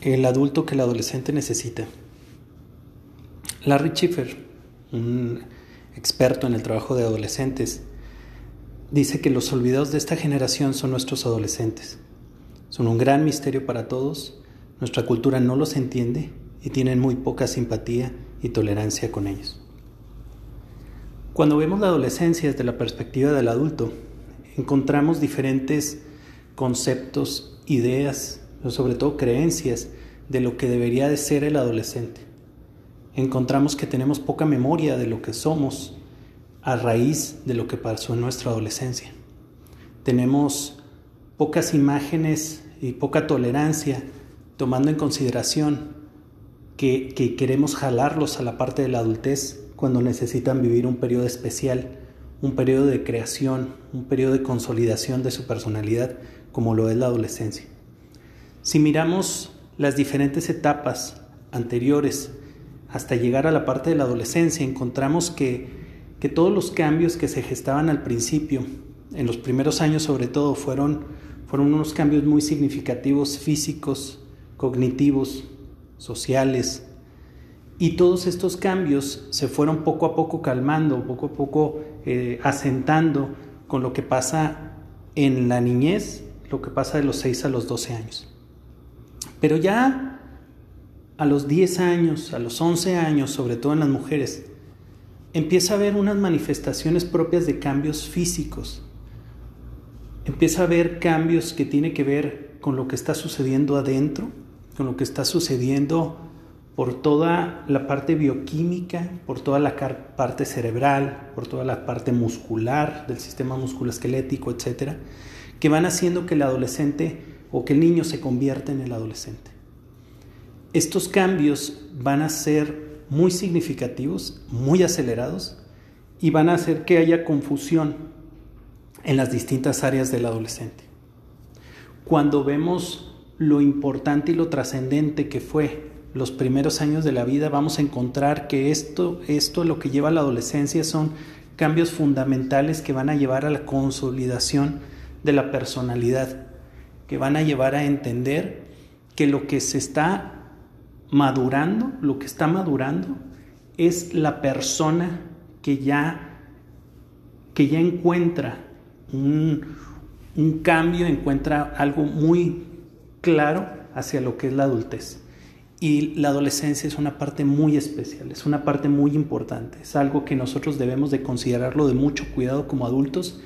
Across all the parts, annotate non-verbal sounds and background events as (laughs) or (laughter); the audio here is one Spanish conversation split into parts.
El adulto que el adolescente necesita. Larry Schiffer, un experto en el trabajo de adolescentes, dice que los olvidados de esta generación son nuestros adolescentes. Son un gran misterio para todos, nuestra cultura no los entiende y tienen muy poca simpatía y tolerancia con ellos. Cuando vemos la adolescencia desde la perspectiva del adulto, encontramos diferentes conceptos, ideas, pero sobre todo creencias de lo que debería de ser el adolescente. Encontramos que tenemos poca memoria de lo que somos a raíz de lo que pasó en nuestra adolescencia. Tenemos pocas imágenes y poca tolerancia tomando en consideración que, que, queremos jalarlos a la parte de la adultez cuando necesitan vivir un periodo especial, un periodo de creación, un periodo de consolidación de su personalidad como lo es la adolescencia. Si miramos las diferentes etapas anteriores hasta llegar a la parte de la adolescencia, encontramos que, que todos los cambios que se gestaban al principio, en los primeros años sobre todo, fueron, fueron unos cambios muy significativos físicos, cognitivos, sociales. Y todos estos cambios se fueron poco a poco calmando, poco a poco eh, asentando con lo que pasa en la niñez, lo que pasa de los 6 a los 12 años. Pero ya a los 10 años, a los 11 años, sobre todo en las mujeres, empieza a haber unas manifestaciones propias de cambios físicos. Empieza a haber cambios que tienen que ver con lo que está sucediendo adentro, con lo que está sucediendo por toda la parte bioquímica, por toda la parte cerebral, por toda la parte muscular del sistema musculoesquelético, etcétera, que van haciendo que el adolescente o que el niño se convierta en el adolescente. Estos cambios van a ser muy significativos, muy acelerados y van a hacer que haya confusión en las distintas áreas del adolescente. Cuando vemos lo importante y lo trascendente que fue los primeros años de la vida, vamos a encontrar que esto, esto lo que lleva a la adolescencia son cambios fundamentales que van a llevar a la consolidación de la personalidad que van a llevar a entender que lo que se está madurando, lo que está madurando, es la persona que ya, que ya encuentra un, un cambio, encuentra algo muy claro hacia lo que es la adultez. Y la adolescencia es una parte muy especial, es una parte muy importante, es algo que nosotros debemos de considerarlo de mucho cuidado como adultos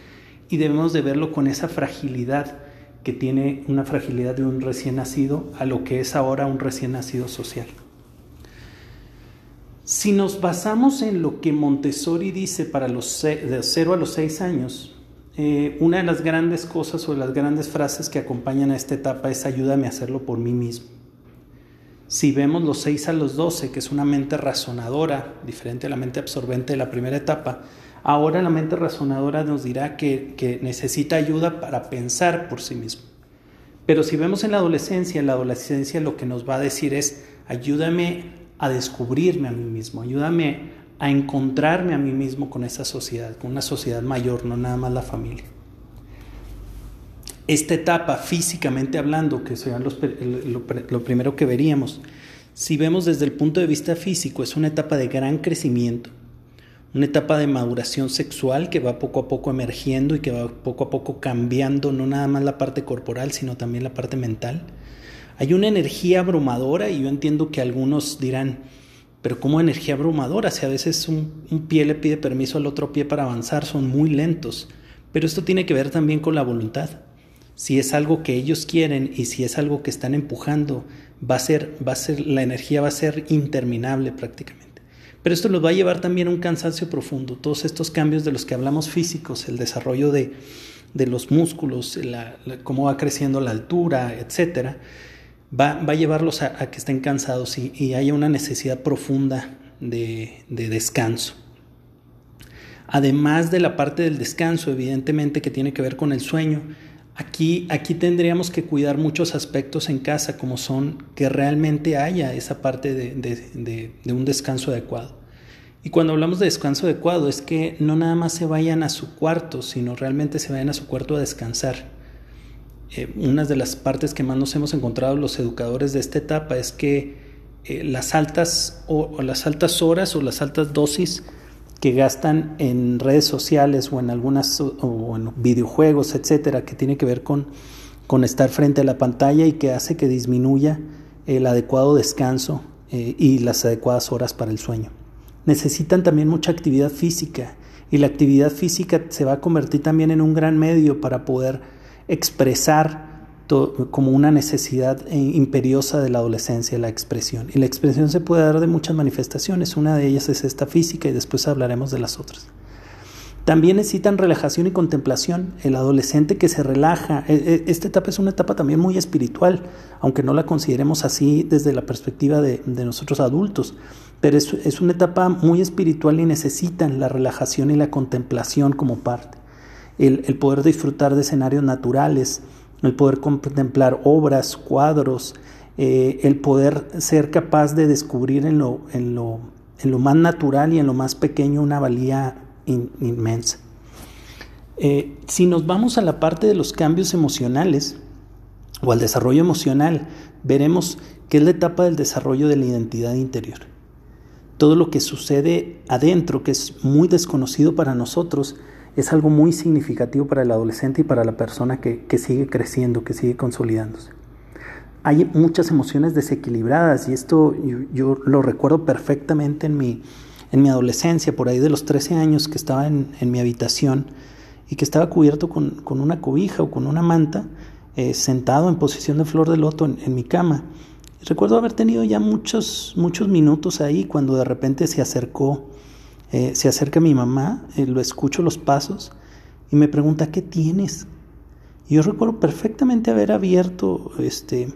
y debemos de verlo con esa fragilidad que tiene una fragilidad de un recién nacido a lo que es ahora un recién nacido social. Si nos basamos en lo que Montessori dice para los de 0 a los 6 años, eh, una de las grandes cosas o de las grandes frases que acompañan a esta etapa es ayúdame a hacerlo por mí mismo. Si vemos los 6 a los 12, que es una mente razonadora, diferente a la mente absorbente de la primera etapa, Ahora la mente razonadora nos dirá que, necesita ayuda para pensar por sí mismo. Pero si vemos en la adolescencia, la adolescencia lo que nos va a decir es, ayúdame a descubrirme a mí mismo, ayúdame a encontrarme a mí mismo con esa sociedad, con una sociedad mayor, no nada más la familia. Esta etapa, físicamente hablando, que sería lo primero que veríamos, si vemos desde el punto de vista físico, es una etapa de gran crecimiento, una etapa de maduración sexual que va poco a poco emergiendo y que va poco a poco cambiando no nada más la parte corporal, sino también la parte mental. Hay una energía abrumadora y yo entiendo que algunos dirán, pero ¿cómo energía abrumadora? Si a veces un, un pie le pide permiso al otro pie para avanzar, son muy lentos. Pero esto tiene que ver también con la voluntad. Si es algo que ellos quieren y si es algo que están empujando, va a ser, va a ser, la energía va a ser interminable prácticamente. Pero esto nos va a llevar también a un cansancio profundo. Todos estos cambios de los que hablamos físicos, el desarrollo de, los músculos, cómo va creciendo la altura, etcétera, va, a llevarlos a, que estén cansados y, haya una necesidad profunda de, de descanso. Además de la parte del descanso, evidentemente que tiene que ver con el sueño, Aquí, aquí tendríamos que cuidar muchos aspectos en casa, como son que realmente haya esa parte de, un descanso adecuado. Y cuando hablamos de descanso adecuado es que no nada más se vayan a su cuarto, sino realmente se vayan a su cuarto a descansar. eh, una de las partes que más nos hemos encontrado los educadores de esta etapa es que eh, las, altas, o, las altas horas o las altas dosis que gastan en redes sociales o en algunas o en videojuegos, etcétera, que tiene que ver con, con estar frente a la pantalla y que hace que disminuya el adecuado descanso eh, y las adecuadas horas para el sueño. Necesitan también mucha actividad física y la actividad física se va a convertir también en un gran medio para poder expresar como una necesidad eh, imperiosa de la adolescencia, la expresión. Y la expresión se puede dar de muchas manifestaciones, una de ellas es esta física y después hablaremos de las otras. También necesitan relajación y contemplación. El adolescente que se relaja, e, e, esta etapa es una etapa también muy espiritual, aunque no la consideremos así desde la perspectiva de, nosotros adultos, pero es, una etapa muy espiritual y necesitan la relajación y la contemplación como parte. El, poder disfrutar de escenarios naturales, el poder contemplar obras, cuadros, eh, el poder ser capaz de descubrir en lo, en, lo, en lo más natural y en lo más pequeño una valía inmensa. Eh, si nos vamos a la parte de los cambios emocionales o al desarrollo emocional, veremos que es la etapa del desarrollo de la identidad interior. Todo lo que sucede adentro, que es muy desconocido para nosotros, es algo muy significativo para el adolescente y para la persona que, sigue creciendo, que sigue consolidándose. Hay muchas emociones desequilibradas y esto yo lo recuerdo perfectamente en mi, en mi adolescencia, por ahí de los 13 años que estaba en, mi habitación y que estaba cubierto con, una cobija o con una manta, eh, sentado en posición de flor de loto en, mi cama. recuerdo haber tenido ya muchos, muchos minutos ahí cuando de repente se acercó, eh, se acerca mi mamá, eh, lo escucho los pasos y me pregunta, ¿qué tienes? Y yo recuerdo perfectamente haber abierto, este,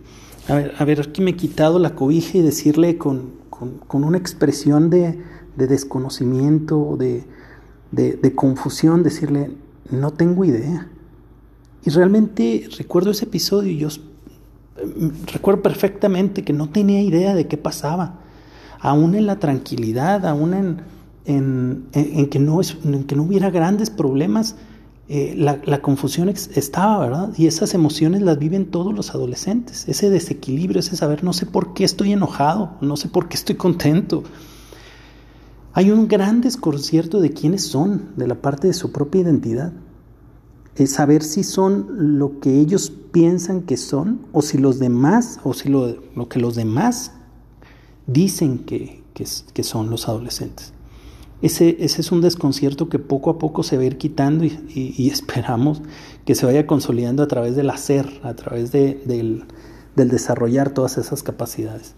haber, haber me quitado la cobija y decirle con, con una expresión de, de desconocimiento, de, de, confusión, decirle, no tengo idea. Y realmente recuerdo ese episodio y yo mm, recuerdo perfectamente que no tenía idea de qué pasaba. Aún en la tranquilidad, aún en, en, que, no en que no hubiera grandes problemas, eh, la, confusión estaba, ¿verdad? Y esas emociones las viven todos los adolescentes. Ese desequilibrio, ese saber, no sé por qué estoy enojado, no sé por qué estoy contento, hay un gran desconcierto de quiénes son, de la parte de su propia identidad. Es saber si son lo que ellos piensan que son o si los demás, o si lo, que los demás dicen que, que, son los adolescentes. Ese, ese, es un desconcierto que poco a poco se va a ir quitando y, (laughs) esperamos que se vaya consolidando a través del hacer, a través de, del, desarrollar todas esas capacidades.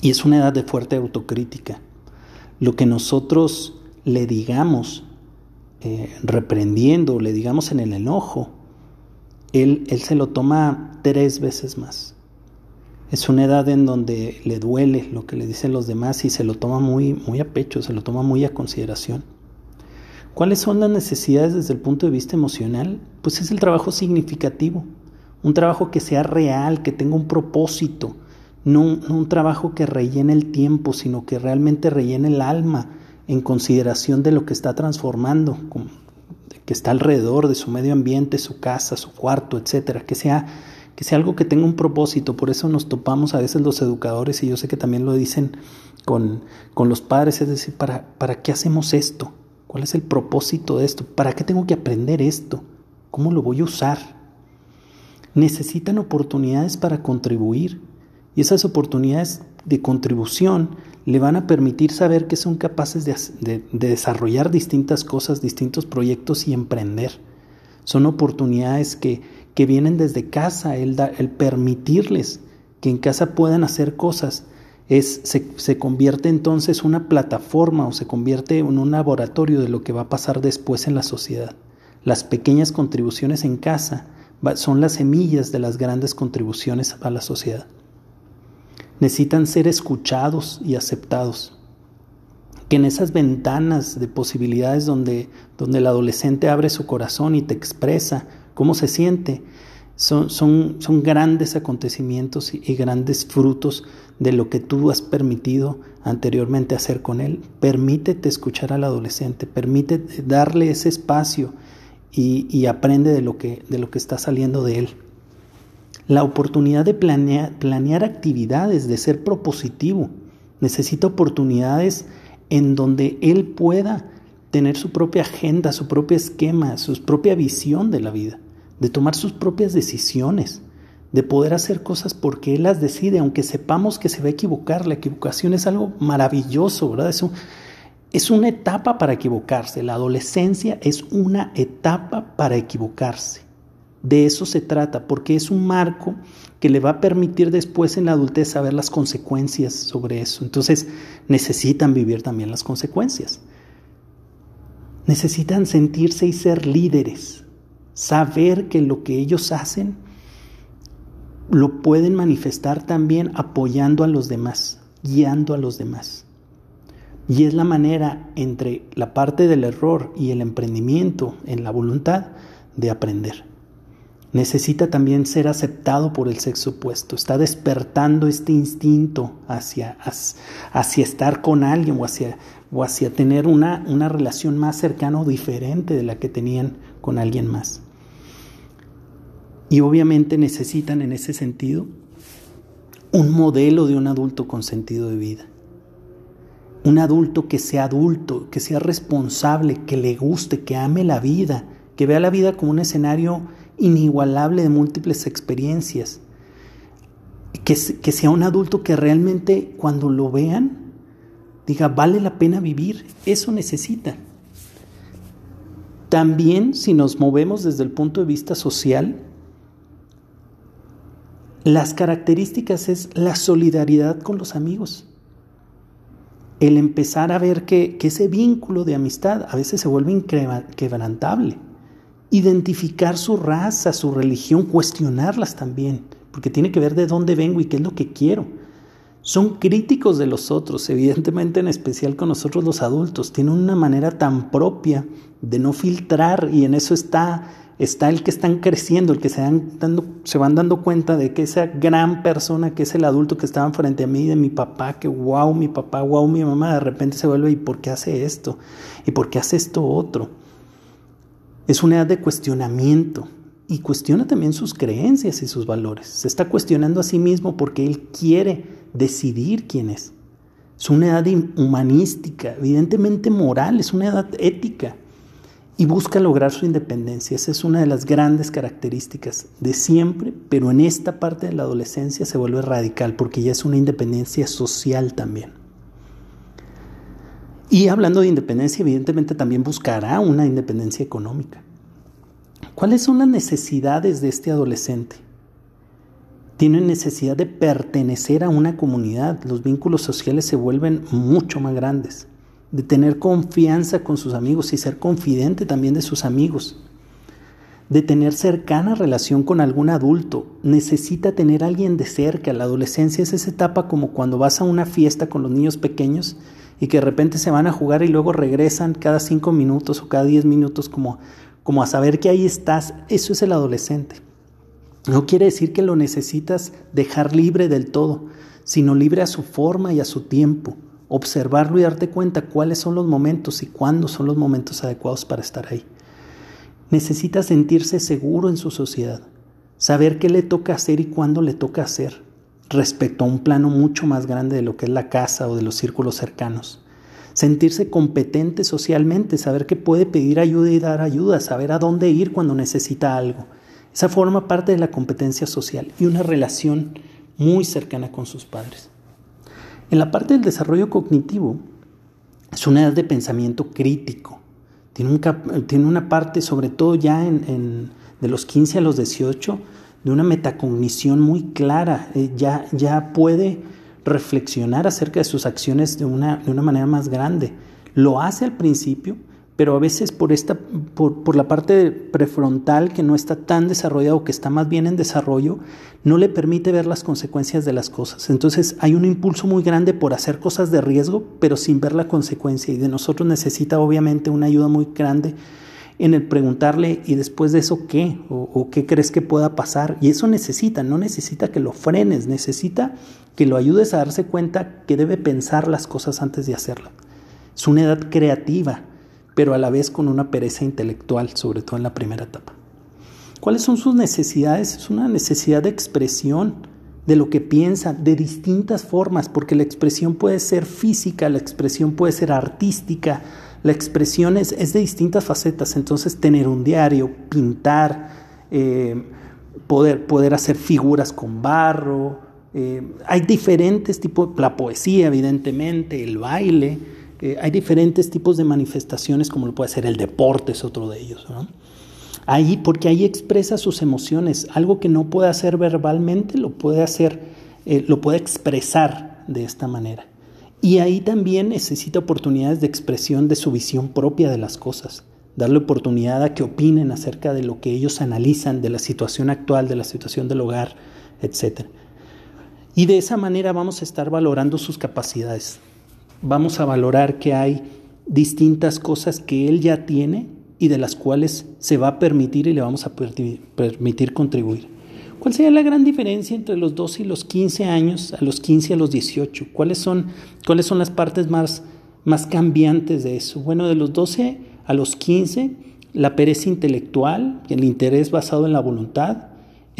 Y es una edad de fuerte autocrítica lo que nosotros le digamos eh, reprendiendo, le digamos en el enojo, él, él se lo toma tres veces más. Es una edad en donde le duele lo que le dicen los demás y se lo toma muy, muy a pecho, se lo toma muy a consideración. ¿Cuáles son las necesidades desde el punto de vista emocional? Pues es el trabajo significativo, un trabajo que sea real, que tenga un propósito, no, un trabajo que rellene el tiempo, sino que realmente rellene el alma en consideración de lo que está transformando, que está alrededor de su medio ambiente, su casa, su cuarto, etcétera, que sea que sea algo que tenga un propósito, por eso nos topamos a veces los educadores y yo sé que también lo dicen con, con los padres, es decir, ¿para, ¿para qué hacemos esto? ¿Cuál es el propósito de esto? ¿Para qué tengo que aprender esto? ¿Cómo lo voy a usar? Necesitan oportunidades para contribuir, y esas oportunidades de contribución le van a permitir saber que son capaces de, desarrollar distintas cosas, distintos proyectos y emprender. Son oportunidades que, que vienen desde casa, el, el, permitirles que en casa puedan hacer cosas. Es, se, se, convierte entonces una plataforma o se convierte en un laboratorio de lo que va a pasar después en la sociedad. Las pequeñas contribuciones en casa son las semillas de las grandes contribuciones a la sociedad necesitan ser escuchados y aceptados. Que en esas ventanas de posibilidades donde, donde el adolescente abre su corazón y te expresa cómo se siente, son, son, son grandes acontecimientos y, y grandes frutos de lo que tú has permitido anteriormente hacer con él. Permítete escuchar al adolescente, permítete darle ese espacio y, aprende de lo, que, de lo que está saliendo de él. La oportunidad de planear, planear actividades, de ser propositivo. Necesita oportunidades en donde él pueda tener su propia agenda, su propio esquema, su propia visión de la vida, de tomar sus propias decisiones, de poder hacer cosas porque él las decide, aunque sepamos que se va a equivocar. La equivocación es algo maravilloso, ¿verdad? Es, es una etapa para equivocarse. La adolescencia es una etapa para equivocarse. De eso se trata, porque es un marco que le va a permitir después en la adultez saber las consecuencias sobre eso. Entonces necesitan vivir también las consecuencias. Necesitan sentirse y ser líderes, saber que lo que ellos hacen lo pueden manifestar también apoyando a los demás, guiando a los demás. Y es la manera entre la parte del error y el emprendimiento en la voluntad de aprender. Necesita también ser aceptado por el sexo opuesto. Está despertando este instinto hacia, hacia estar con alguien o hacia, o hacia tener una, una relación más cercana o diferente de la que tenían con alguien más. Y obviamente necesitan en ese sentido un modelo de un adulto con sentido de vida. Un adulto que sea adulto, que sea responsable, que le guste, que ame la vida, que vea la vida como un escenario inigualable de múltiples experiencias. Que, sea un adulto que realmente cuando lo vean diga, vale la pena vivir, eso necesita. También si nos movemos desde el punto de vista social, las características es la solidaridad con los amigos. El empezar a ver que, ese vínculo de amistad a veces se vuelve inquebrantable. Identificar su raza, su religión, cuestionarlas también, porque tiene que ver de dónde vengo y qué es lo que quiero. Son críticos de los otros, evidentemente en especial con nosotros los adultos. Tienen una manera tan propia de no filtrar y en eso está está el que están creciendo, el que se van, dando, se van dando cuenta de que esa gran persona que es el adulto que estaba frente a mí, de mi papá, que wow, mi papá, wow, mi mamá, de repente se vuelve, ¿y por qué hace esto? ¿Y por qué hace esto otro? Es una edad de cuestionamiento y cuestiona también sus creencias y sus valores. Se está cuestionando a sí mismo porque él quiere decidir quién es. Es una edad humanística, evidentemente moral, es una edad ética y busca lograr su independencia. Esa es una de las grandes características de siempre, pero en esta parte de la adolescencia se vuelve radical porque ya es una independencia social también. Y hablando de independencia, evidentemente también buscará una independencia económica. ¿Cuáles son las necesidades de este adolescente? Tiene necesidad de pertenecer a una comunidad. Los vínculos sociales se vuelven mucho más grandes de tener confianza con sus amigos y ser confidente también de sus amigos, de tener cercana relación con algún adulto. Necesita tener a alguien de cerca. La adolescencia es esa etapa como cuando vas a una fiesta con los niños pequeños y que de repente se van a jugar y luego regresan cada cinco minutos o cada diez minutos como, como a saber que ahí estás. Eso es el adolescente. No quiere decir que lo necesitas dejar libre del todo, sino libre a su forma y a su tiempo observarlo y darte cuenta cuáles son los momentos y cuándo son los momentos adecuados para estar ahí. Necesita sentirse seguro en su sociedad, saber qué le toca hacer y cuándo le toca hacer, respecto a un plano mucho más grande de lo que es la casa o de los círculos cercanos. Sentirse competente socialmente, saber que puede pedir ayuda y dar ayuda, saber a dónde ir cuando necesita algo. Esa forma parte de la competencia social y una relación muy cercana con sus padres. En la parte del desarrollo cognitivo, es una edad de pensamiento crítico. Tiene, una parte, sobre todo ya en, de los 15 a los 18, de una metacognición muy clara. Eh, ya, ya puede reflexionar acerca de sus acciones de una, de una manera más grande. Lo hace al principio, pero a veces por, esta, por, la parte prefrontal que no está tan desarrollado, que está más bien en desarrollo, no le permite ver las consecuencias de las cosas. Entonces hay un impulso muy grande por hacer cosas de riesgo, pero sin ver la consecuencia. Y de nosotros necesita obviamente una ayuda muy grande en el preguntarle, ¿y después de eso qué? ¿O, o qué crees que pueda pasar? Y eso necesita, no necesita que lo frenes, necesita que lo ayudes a darse cuenta que debe pensar las cosas antes de hacerlas. Es una edad creativa, pero a la vez con una pereza intelectual, sobre todo en la primera etapa. ¿Cuáles son sus necesidades? Es una necesidad de expresión de lo que piensa de distintas formas, porque la expresión puede ser física, la expresión puede ser artística, la expresión es, de distintas facetas, entonces tener un diario, pintar, eh, poder, poder hacer figuras con barro, eh, hay diferentes tipos, la poesía evidentemente, el baile, hay diferentes tipos de manifestaciones como lo puede ser el deporte, es otro de ellos. Ahí, porque ahí expresa sus emociones, algo que no puede hacer verbalmente, lo puede hacer, eh, lo puede expresar de esta manera. Y ahí también necesita oportunidades de expresión de su visión propia de las cosas, darle oportunidad a que opinen acerca de lo que ellos analizan, de la situación actual, de la situación del hogar, etc. Y de esa manera vamos a estar valorando sus capacidades. Vamos a valorar que hay distintas cosas que él ya tiene y de las cuales se va a permitir y le vamos a permitir contribuir. ¿Cuál sería la gran diferencia entre los 12 y los 15 años, a los 15 y a los 18? ¿Cuáles son, cuáles son las partes más, más cambiantes de eso? Bueno, de los 12 a los 15, la pereza intelectual, el interés basado en la voluntad,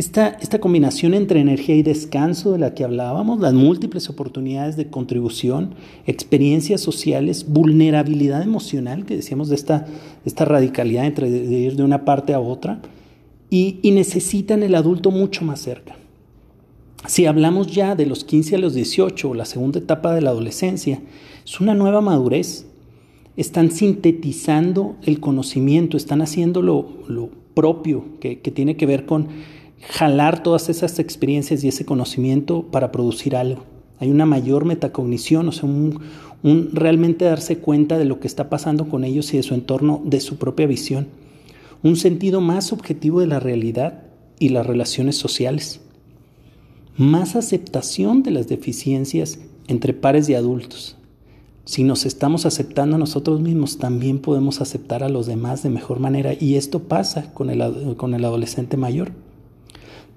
esta, esta, combinación entre energía y descanso de la que hablábamos, las múltiples oportunidades de contribución, experiencias sociales, vulnerabilidad emocional, que decíamos de esta, esta radicalidad entre ir de una parte a otra, y, necesitan el adulto mucho más cerca. Si hablamos ya de los 15 a los 18 o la segunda etapa de la adolescencia, es una nueva madurez. Están sintetizando el conocimiento, están haciendo lo, propio que tiene que ver con jalar todas esas experiencias y ese conocimiento para producir algo. Hay una mayor metacognición, o sea, un, realmente darse cuenta de lo que está pasando con ellos y de su entorno, de su propia visión. Un sentido más objetivo de la realidad y las relaciones sociales. Más aceptación de las deficiencias entre pares y adultos. Si nos estamos aceptando a nosotros mismos, también podemos aceptar a los demás de mejor manera y esto pasa con el, con el adolescente mayor.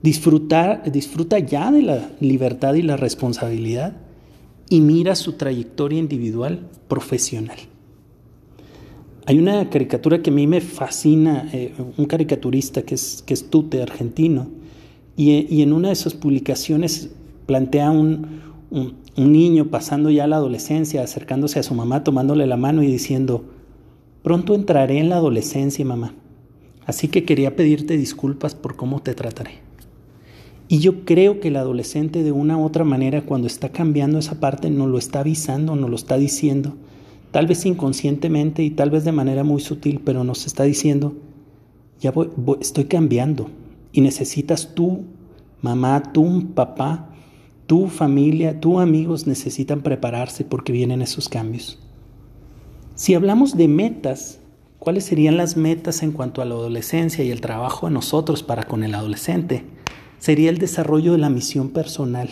Disfrutar, disfruta ya de la libertad y la responsabilidad y mira su trayectoria individual profesional. Hay una caricatura que a mí me fascina, eh, un caricaturista que es, que es Tute, argentino, y, en una de sus publicaciones plantea un, un, un niño pasando ya la adolescencia, acercándose a su mamá, tomándole la mano y diciendo, pronto entraré en la adolescencia, mamá, así que quería pedirte disculpas por cómo te trataré. Y yo creo que el adolescente de una u otra manera cuando está cambiando esa parte nos lo está avisando, nos lo está diciendo, tal vez inconscientemente y tal vez de manera muy sutil, pero nos está diciendo, ya voy, estoy cambiando y necesitas tú, mamá, tú, papá, tu familia, tus amigos necesitan prepararse porque vienen esos cambios. Si hablamos de metas, ¿cuáles serían las metas en cuanto a la adolescencia y el trabajo de nosotros para con el adolescente? Sería el desarrollo de la misión personal,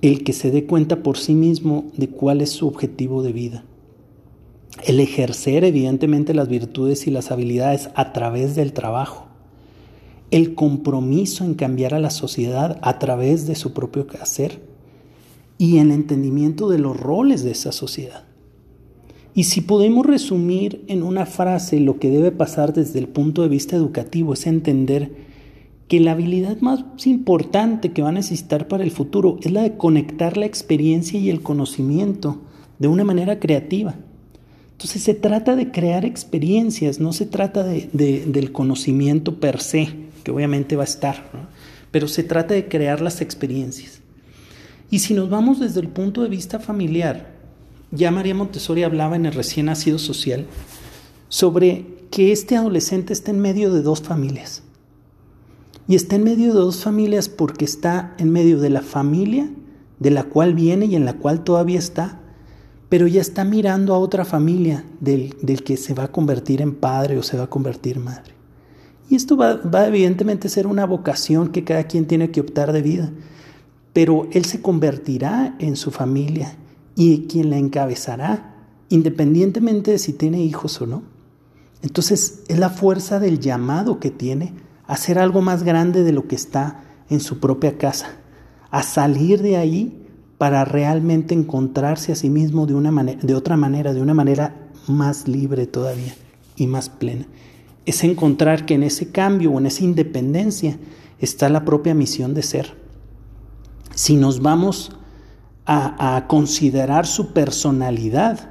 el que se dé cuenta por sí mismo de cuál es su objetivo de vida, el ejercer evidentemente las virtudes y las habilidades a través del trabajo, el compromiso en cambiar a la sociedad a través de su propio hacer y el entendimiento de los roles de esa sociedad. Y si podemos resumir en una frase lo que debe pasar desde el punto de vista educativo es entender que la habilidad más importante que va a necesitar para el futuro es la de conectar la experiencia y el conocimiento de una manera creativa. Entonces se trata de crear experiencias, no se trata de, del conocimiento per se, que obviamente va a estar, pero se trata de crear las experiencias. Y si nos vamos desde el punto de vista familiar, ya María Montessori hablaba en el recién nacido social sobre que este adolescente está en medio de dos familias y está en medio de dos familias porque está en medio de la familia de la cual viene y en la cual todavía está, pero ya está mirando a otra familia del, que se va a convertir en padre o se va a convertir madre. Y esto va, va evidentemente a ser una vocación que cada quien tiene que optar de vida, pero él se convertirá en su familia y quien la encabezará, independientemente de si tiene hijos o no. Entonces es la fuerza del llamado que tiene hacer algo más grande de lo que está en su propia casa, a salir de ahí para realmente encontrarse a sí mismo de, una manera, de otra manera, de una manera más libre todavía y más plena. Es encontrar que en ese cambio o en esa independencia está la propia misión de ser. Si nos vamos a, considerar su personalidad,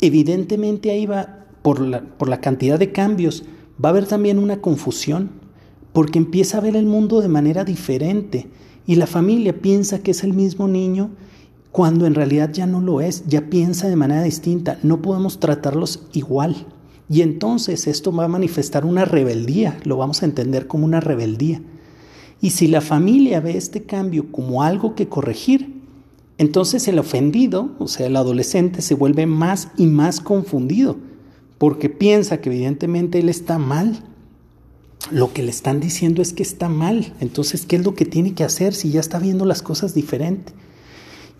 evidentemente ahí va, por la, por la cantidad de cambios, va a haber también una confusión, porque empieza a ver el mundo de manera diferente y la familia piensa que es el mismo niño cuando en realidad ya no lo es, ya piensa de manera distinta, no podemos tratarlos igual. Y entonces esto va a manifestar una rebeldía, lo vamos a entender como una rebeldía. Y si la familia ve este cambio como algo que corregir, entonces el ofendido, o sea, el adolescente, se vuelve más y más confundido, porque piensa que evidentemente él está mal. Lo que le están diciendo es que está mal. Entonces, ¿qué es lo que tiene que hacer si ya está viendo las cosas diferente?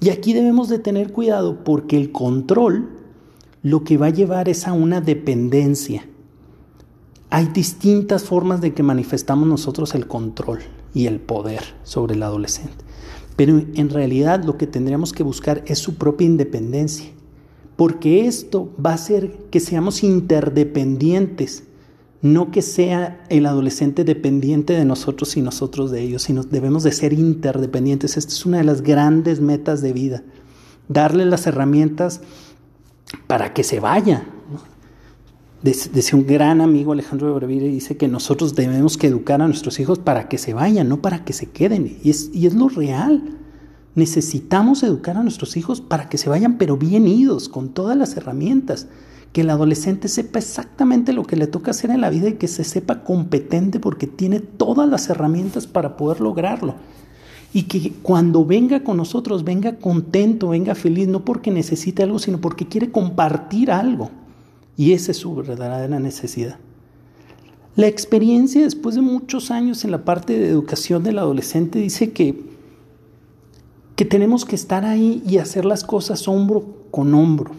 Y aquí debemos de tener cuidado porque el control lo que va a llevar es a una dependencia. Hay distintas formas de que manifestamos nosotros el control y el poder sobre el adolescente. Pero en realidad lo que tendríamos que buscar es su propia independencia, porque esto va a hacer que seamos interdependientes no que sea el adolescente dependiente de nosotros y nosotros de ellos, sino debemos de ser interdependientes. Esta es una de las grandes metas de vida, darle las herramientas para que se vaya. Decía un gran amigo Alejandro de Brevire, dice que nosotros debemos que educar a nuestros hijos para que se vayan, no para que se queden. Y es, y es lo real. Necesitamos educar a nuestros hijos para que se vayan, pero bien idos, con todas las herramientas que el adolescente sepa exactamente lo que le toca hacer en la vida y que se sepa competente porque tiene todas las herramientas para poder lograrlo. Y que cuando venga con nosotros, venga contento, venga feliz, no porque necesite algo, sino porque quiere compartir algo. Y esa es su verdadera necesidad. La experiencia después de muchos años en la parte de educación del adolescente dice que, que tenemos que estar ahí y hacer las cosas hombro con hombro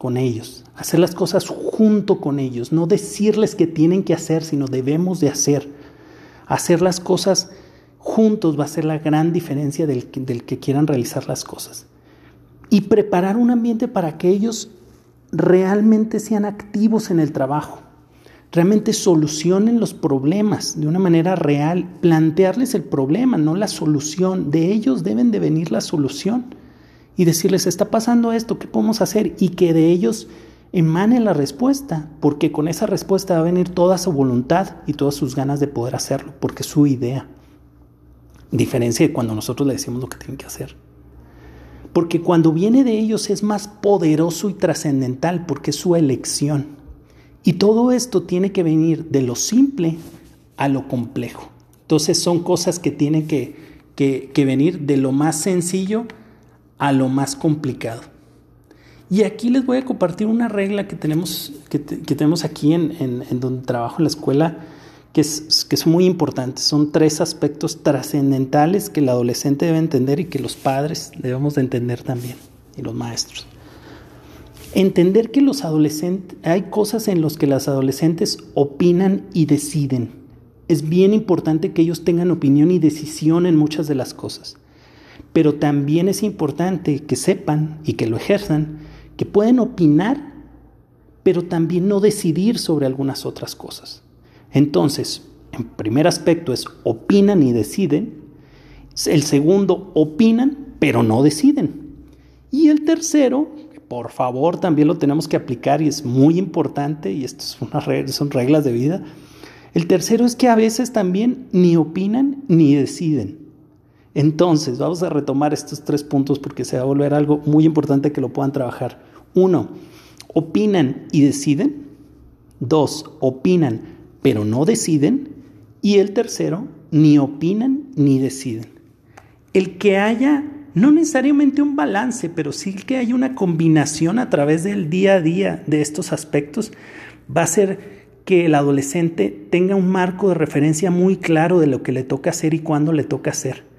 con ellos, hacer las cosas junto con ellos, no decirles que tienen que hacer, sino debemos de hacer. Hacer las cosas juntos va a ser la gran diferencia del, del que quieran realizar las cosas. Y preparar un ambiente para que ellos realmente sean activos en el trabajo, realmente solucionen los problemas de una manera real, plantearles el problema, no la solución. De ellos deben de venir la solución y decirles, está pasando esto, ¿qué podemos hacer? Y que de ellos emane la respuesta, porque con esa respuesta va a venir toda su voluntad y todas sus ganas de poder hacerlo, porque es su idea. Diferencia de cuando nosotros le decimos lo que tienen que hacer. Porque cuando viene de ellos es más poderoso y trascendental, porque es su elección. Y todo esto tiene que venir de lo simple a lo complejo. Entonces son cosas que tienen que, que, que venir de lo más sencillo a lo más complicado. Y aquí les voy a compartir una regla que tenemos, que, tenemos aquí en, donde trabajo en la escuela, que es, que es muy importante. Son tres aspectos trascendentales que el adolescente debe entender y que los padres debemos de entender también, y los maestros. Entender que los adolescentes, hay cosas en las que los adolescentes opinan y deciden. Es bien importante que ellos tengan opinión y decisión en muchas de las cosas. Pero también es importante que sepan y que lo ejerzan, que pueden opinar, pero también no decidir sobre algunas otras cosas. Entonces, en primer aspecto es opinan y deciden. El segundo, opinan, pero no deciden. Y el tercero, por favor, también lo tenemos que aplicar y es muy importante, y esto son reglas de vida. El tercero es que a veces también ni opinan ni deciden. Entonces, vamos a retomar estos tres puntos porque se va a volver algo muy importante que lo puedan trabajar. Uno, opinan y deciden. Dos, opinan pero no deciden. Y el tercero, ni opinan ni deciden. El que haya, no necesariamente un balance, pero sí que haya una combinación a través del día a día de estos aspectos, va a ser que el adolescente tenga un marco de referencia muy claro de lo que le toca hacer y cuándo le toca hacer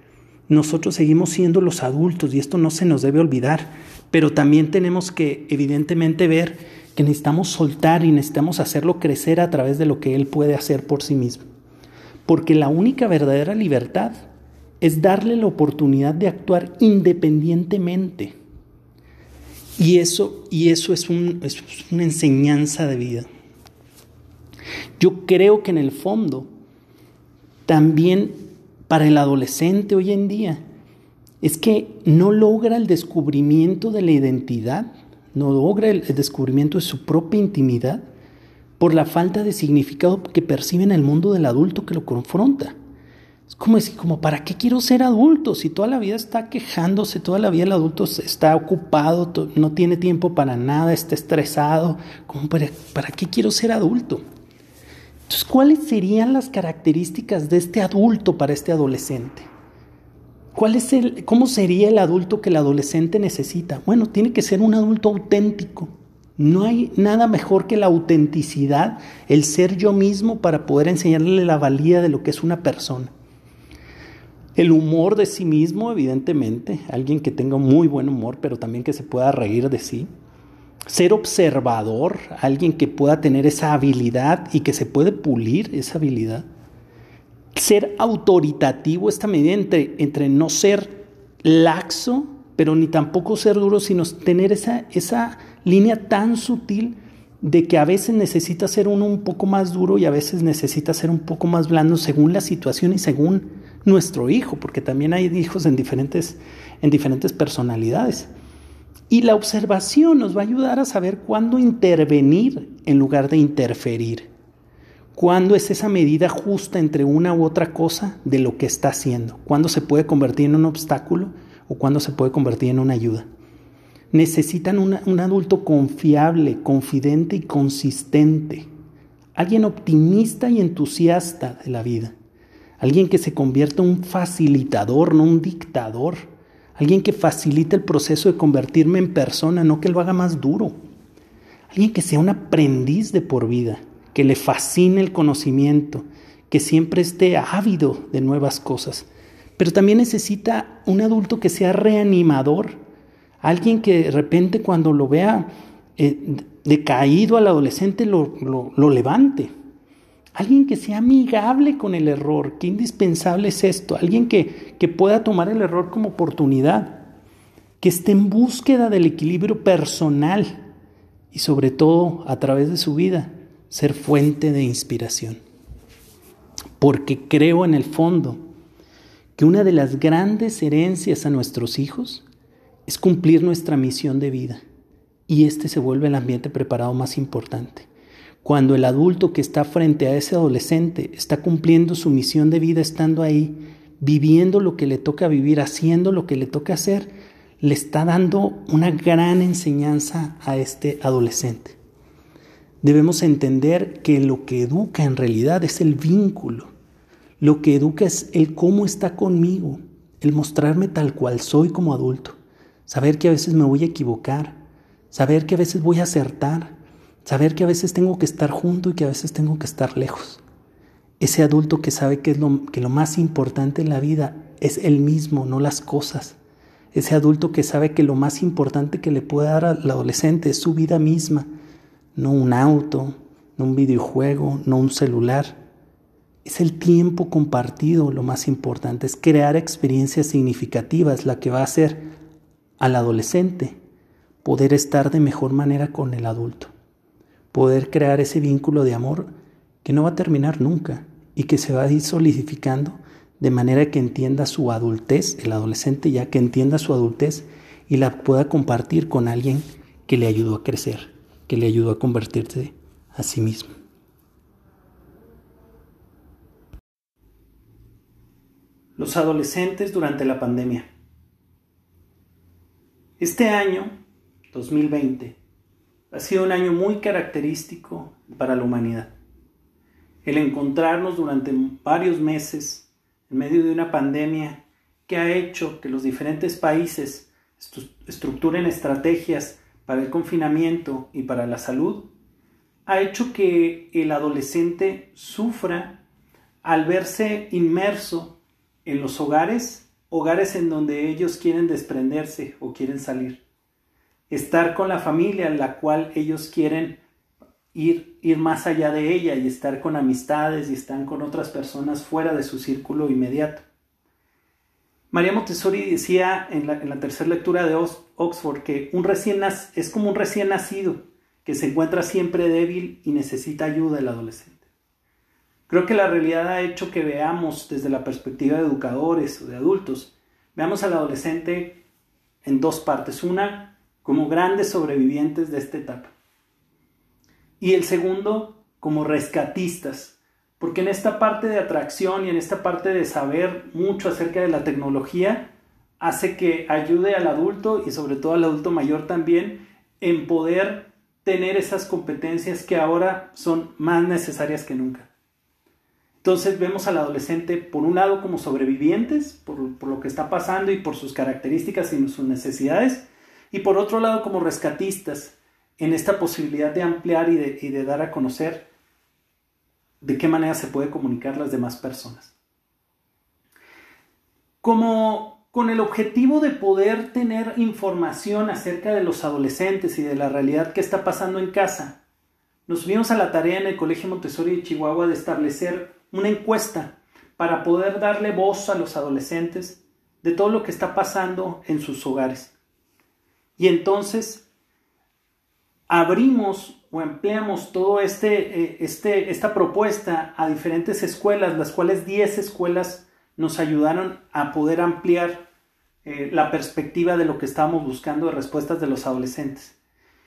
nosotros seguimos siendo los adultos y esto no se nos debe olvidar, pero también tenemos que evidentemente ver que necesitamos soltar y necesitamos hacerlo crecer a través de lo que Él puede hacer por sí mismo. Porque la única verdadera libertad es darle la oportunidad de actuar independientemente. Y eso, y eso es, es una enseñanza de vida. Yo creo que en el fondo, también para el adolescente hoy en día, es que no logra el descubrimiento de la identidad, no logra el, descubrimiento de su propia intimidad por la falta de significado que percibe en el mundo del adulto que lo confronta. Es como decir, como, ¿para qué quiero ser adulto? Si toda la vida está quejándose, toda la vida el adulto está ocupado, no tiene tiempo para nada, está estresado, para, ¿para qué quiero ser adulto? Entonces, ¿cuáles serían las características de este adulto para este adolescente? ¿Cuál es el, ¿Cómo sería el adulto que el adolescente necesita? Bueno, tiene que ser un adulto auténtico. No hay nada mejor que la autenticidad, el ser yo mismo para poder enseñarle la valía de lo que es una persona. El humor de sí mismo, evidentemente, alguien que tenga muy buen humor, pero también que se pueda reír de sí. Ser observador, alguien que pueda tener esa habilidad y que se puede pulir esa habilidad ser autoritativo esta medida entre, entre no ser laxo, pero ni tampoco ser duro, sino tener esa, esa línea tan sutil de que a veces necesita ser uno un poco más duro y a veces necesita ser un poco más blando según la situación y según nuestro hijo, porque también hay hijos en diferentes, en diferentes personalidades. Y la observación nos va a ayudar a saber cuándo intervenir en lugar de interferir. ¿Cuándo es esa medida justa entre una u otra cosa de lo que está haciendo? ¿Cuándo se puede convertir en un obstáculo o cuándo se puede convertir en una ayuda? Necesitan un adulto confiable, confidente y consistente. Alguien optimista y entusiasta de la vida. Alguien que se convierta en un facilitador, no un dictador. Alguien que facilite el proceso de convertirme en persona, no que lo haga más duro. Alguien que sea un aprendiz de por vida que le fascine el conocimiento, que siempre esté ávido de nuevas cosas. Pero también necesita un adulto que sea reanimador, alguien que de repente cuando lo vea eh, decaído al adolescente lo, lo levante. Alguien que sea amigable con el error, qué indispensable es esto, alguien que, que pueda tomar el error como oportunidad, que esté en búsqueda del equilibrio personal y sobre todo a través de su vida ser fuente de inspiración. Porque creo en el fondo que una de las grandes herencias a nuestros hijos es cumplir nuestra misión de vida. Y este se vuelve el ambiente preparado más importante. Cuando el adulto que está frente a ese adolescente está cumpliendo su misión de vida, estando ahí, viviendo lo que le toca vivir, haciendo lo que le toca hacer, le está dando una gran enseñanza a este adolescente. Debemos entender que lo que educa en realidad es el vínculo. Lo que educa es el cómo está conmigo, el mostrarme tal cual soy como adulto. Saber que a veces me voy a equivocar, saber que a veces voy a acertar, saber que a veces tengo que estar junto y que a veces tengo que estar lejos. Ese adulto que sabe que, es lo, que lo más importante en la vida es él mismo, no las cosas. Ese adulto que sabe que lo más importante que le puede dar al adolescente es su vida misma no un auto, no un videojuego, no un celular. Es el tiempo compartido lo más importante, es crear experiencias significativas la que va a hacer al adolescente poder estar de mejor manera con el adulto, poder crear ese vínculo de amor que no va a terminar nunca y que se va a ir solidificando de manera que entienda su adultez, el adolescente ya que entienda su adultez y la pueda compartir con alguien que le ayudó a crecer que le ayudó a convertirse a sí mismo. Los adolescentes durante la pandemia. Este año, 2020, ha sido un año muy característico para la humanidad. El encontrarnos durante varios meses en medio de una pandemia que ha hecho que los diferentes países estructuren estrategias para el confinamiento y para la salud, ha hecho que el adolescente sufra al verse inmerso en los hogares, hogares en donde ellos quieren desprenderse o quieren salir. Estar con la familia en la cual ellos quieren ir, ir más allá de ella y estar con amistades y estar con otras personas fuera de su círculo inmediato. María Montessori decía en la, tercera lectura de Oxford que un recién es como un recién nacido que se encuentra siempre débil y necesita ayuda del adolescente. Creo que la realidad ha hecho que veamos desde la perspectiva de educadores o de adultos, veamos al adolescente en dos partes. Una, como grandes sobrevivientes de esta etapa. Y el segundo, como rescatistas, porque en esta parte de atracción y en esta parte de saber mucho acerca de la tecnología, hace que ayude al adulto y sobre todo al adulto mayor también en poder tener esas competencias que ahora son más necesarias que nunca. Entonces vemos al adolescente por un lado como sobrevivientes, por, lo que está pasando y por sus características y sus necesidades, y por otro lado como rescatistas en esta posibilidad de ampliar y de, dar a conocer de qué manera se puede comunicar las demás personas. Como con el objetivo de poder tener información acerca de los adolescentes y de la realidad que está pasando en casa, nos vimos a la tarea en el Colegio Montessori de Chihuahua de establecer una encuesta para poder darle voz a los adolescentes de todo lo que está pasando en sus hogares. Y entonces abrimos o empleamos todo este, eh, este, esta propuesta a diferentes escuelas, las cuales 10 escuelas nos ayudaron a poder ampliar eh, la perspectiva de lo que estábamos buscando de respuestas de los adolescentes.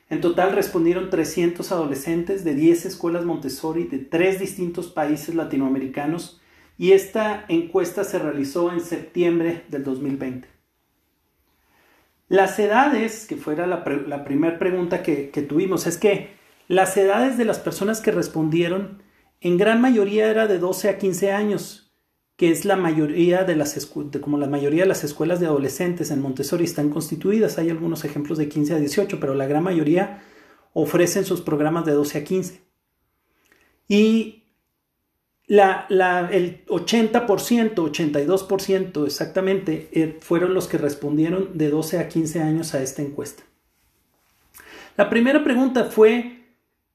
En total respondieron 300 adolescentes de 10 escuelas Montessori de tres distintos países latinoamericanos y esta encuesta se realizó en septiembre del 2020. Las edades, que fuera la, primera pregunta que, tuvimos, es que las edades de las personas que respondieron en gran mayoría era de 12 a 15 años, que es la mayoría de las como la mayoría de las escuelas de adolescentes en Montessori están constituidas. Hay algunos ejemplos de 15 a 18, pero la gran mayoría ofrecen sus programas de 12 a 15. Y la, el 80%, 82% exactamente, eh, fueron los que respondieron de 12 a 15 años a esta encuesta. La primera pregunta fue,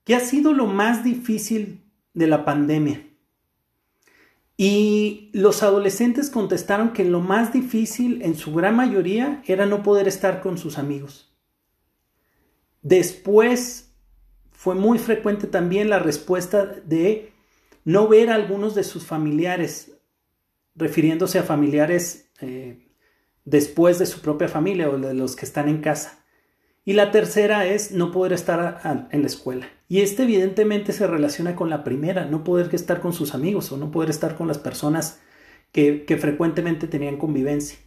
¿Qué ha sido lo más difícil de la pandemia? Y los adolescentes contestaron que lo más difícil en su gran mayoría era no poder estar con sus amigos. Después fue muy frecuente también la respuesta de no ver a algunos de sus familiares, refiriéndose a familiares eh, después de su propia familia o de los que están en casa. Y la tercera es no poder estar en la escuela. Y este evidentemente se relaciona con la primera, no poder estar con sus amigos o no poder estar con las personas que, frecuentemente tenían convivencia.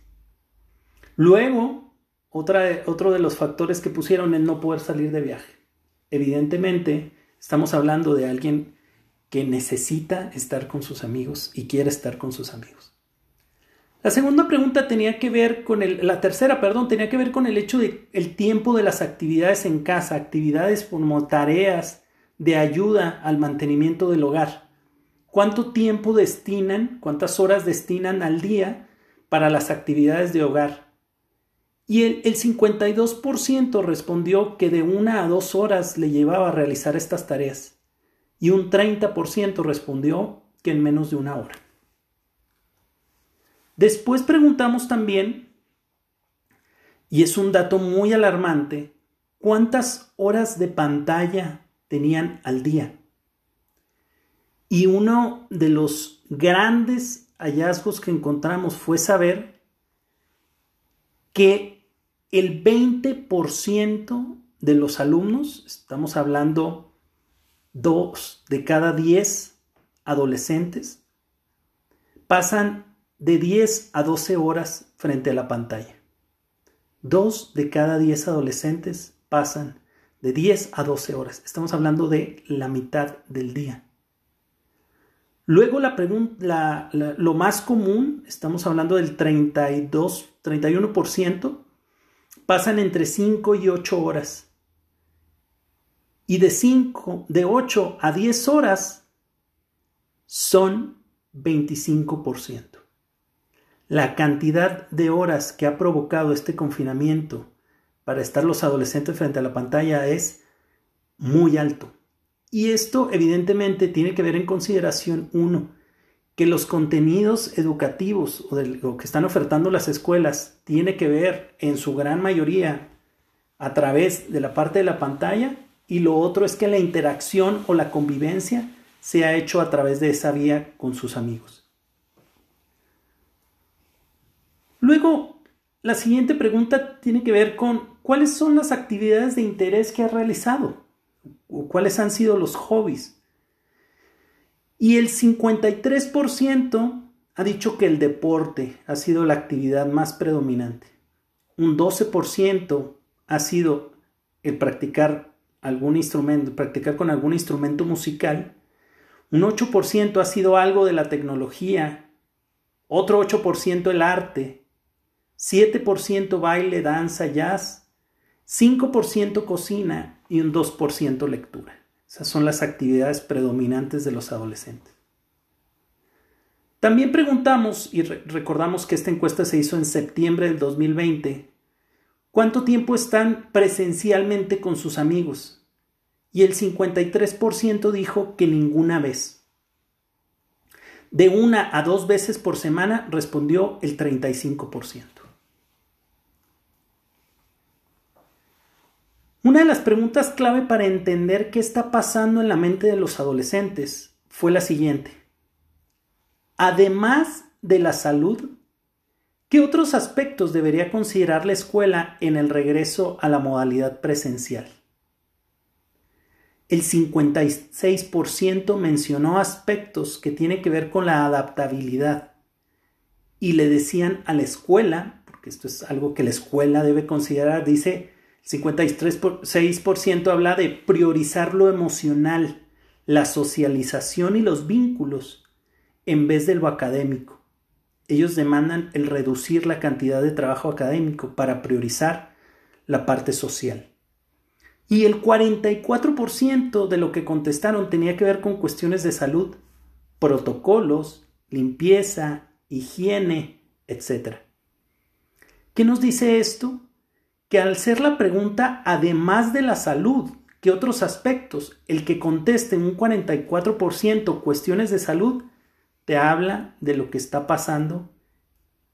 Luego, otra, otro de los factores que pusieron es no poder salir de viaje. Evidentemente, estamos hablando de alguien que necesita estar con sus amigos y quiere estar con sus amigos. La segunda pregunta tenía que ver con el, la tercera, perdón, tenía que ver con el hecho de el tiempo de las actividades en casa, actividades como tareas de ayuda al mantenimiento del hogar. ¿Cuánto tiempo destinan, cuántas horas destinan al día para las actividades de hogar? Y el, el 52% respondió que de una a dos horas le llevaba a realizar estas tareas. Y un 30% respondió que en menos de una hora. Después preguntamos también, y es un dato muy alarmante, cuántas horas de pantalla tenían al día. Y uno de los grandes hallazgos que encontramos fue saber que el 20% de los alumnos, estamos hablando dos de cada 10 adolescentes, pasan de 10 a 12 horas frente a la pantalla. Dos de cada 10 adolescentes pasan de 10 a 12 horas. Estamos hablando de la mitad del día. Luego la pregunta, lo más común, estamos hablando del 32, 31%, pasan entre 5 y 8 horas. Y de 5, de 8 a 10 horas son 25% la cantidad de horas que ha provocado este confinamiento para estar los adolescentes frente a la pantalla es muy alto. Y esto evidentemente tiene que ver en consideración, uno, que los contenidos educativos o de lo que están ofertando las escuelas tiene que ver en su gran mayoría a través de la parte de la pantalla y lo otro es que la interacción o la convivencia se ha hecho a través de esa vía con sus amigos. Luego, la siguiente pregunta tiene que ver con cuáles son las actividades de interés que ha realizado o cuáles han sido los hobbies. Y el 53% ha dicho que el deporte ha sido la actividad más predominante. Un 12% ha sido el practicar algún instrumento, practicar con algún instrumento musical. Un 8% ha sido algo de la tecnología. Otro 8% el arte. 7% baile, danza, jazz. 5% cocina y un 2% lectura. Esas son las actividades predominantes de los adolescentes. También preguntamos y recordamos que esta encuesta se hizo en septiembre del 2020, ¿cuánto tiempo están presencialmente con sus amigos? Y el 53% dijo que ninguna vez. De una a dos veces por semana respondió el 35%. Una de las preguntas clave para entender qué está pasando en la mente de los adolescentes fue la siguiente. Además de la salud, ¿qué otros aspectos debería considerar la escuela en el regreso a la modalidad presencial? El 56% mencionó aspectos que tienen que ver con la adaptabilidad y le decían a la escuela, porque esto es algo que la escuela debe considerar, dice, 53% habla de priorizar lo emocional, la socialización y los vínculos en vez de lo académico. Ellos demandan el reducir la cantidad de trabajo académico para priorizar la parte social. Y el 44% de lo que contestaron tenía que ver con cuestiones de salud, protocolos, limpieza, higiene, etc. ¿Qué nos dice esto? que al ser la pregunta además de la salud, ¿qué otros aspectos? El que conteste un 44% cuestiones de salud, te habla de lo que está pasando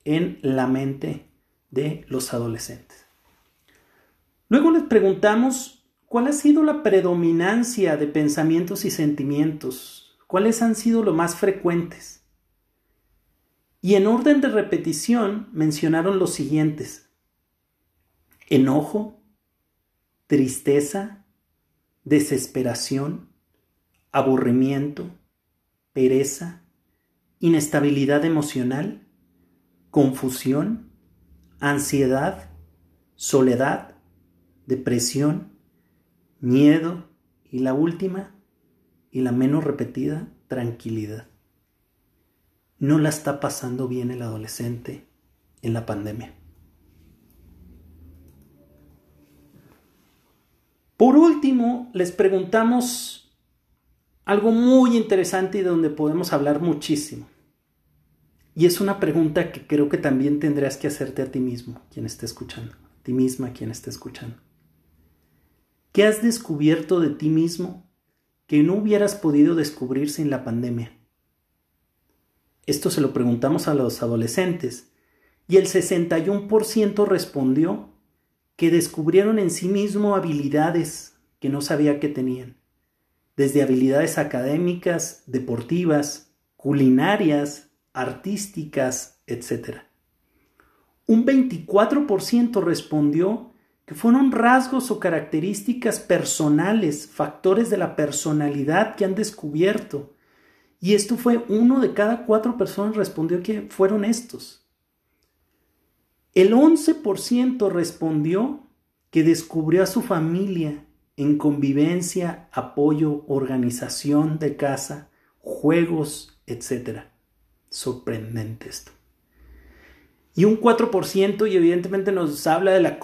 en la mente de los adolescentes. Luego les preguntamos cuál ha sido la predominancia de pensamientos y sentimientos, cuáles han sido los más frecuentes. Y en orden de repetición mencionaron los siguientes enojo, tristeza, desesperación, aburrimiento, pereza, inestabilidad emocional, confusión, ansiedad, soledad, depresión, miedo y la última y la menos repetida, tranquilidad. No la está pasando bien el adolescente en la pandemia. Por último, les preguntamos algo muy interesante y de donde podemos hablar muchísimo. Y es una pregunta que creo que también tendrás que hacerte a ti mismo, quien esté escuchando, a ti misma, quien esté escuchando. ¿Qué has descubierto de ti mismo que no hubieras podido descubrir sin la pandemia? Esto se lo preguntamos a los adolescentes y el 61% respondió que descubrieron en sí mismo habilidades que no sabía que tenían, desde habilidades académicas, deportivas, culinarias, artísticas, etc. Un 24% respondió que fueron rasgos o características personales, factores de la personalidad que han descubierto. Y esto fue uno de cada cuatro personas respondió que fueron estos. El 11% respondió que descubrió a su familia en convivencia, apoyo, organización de casa, juegos, etc. Sorprendente esto. Y un 4% y evidentemente nos habla de la,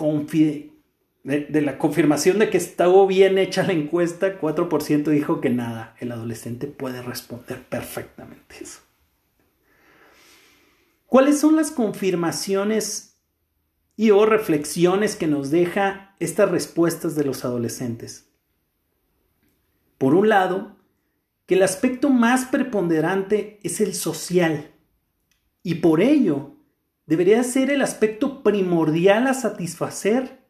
de, la confirmación de que estuvo bien hecha la encuesta, 4% dijo que nada, el adolescente puede responder perfectamente eso. ¿Cuáles son las confirmaciones y o reflexiones que nos deja estas respuestas de los adolescentes. Por un lado, que el aspecto más preponderante es el social y por ello debería ser el aspecto primordial a satisfacer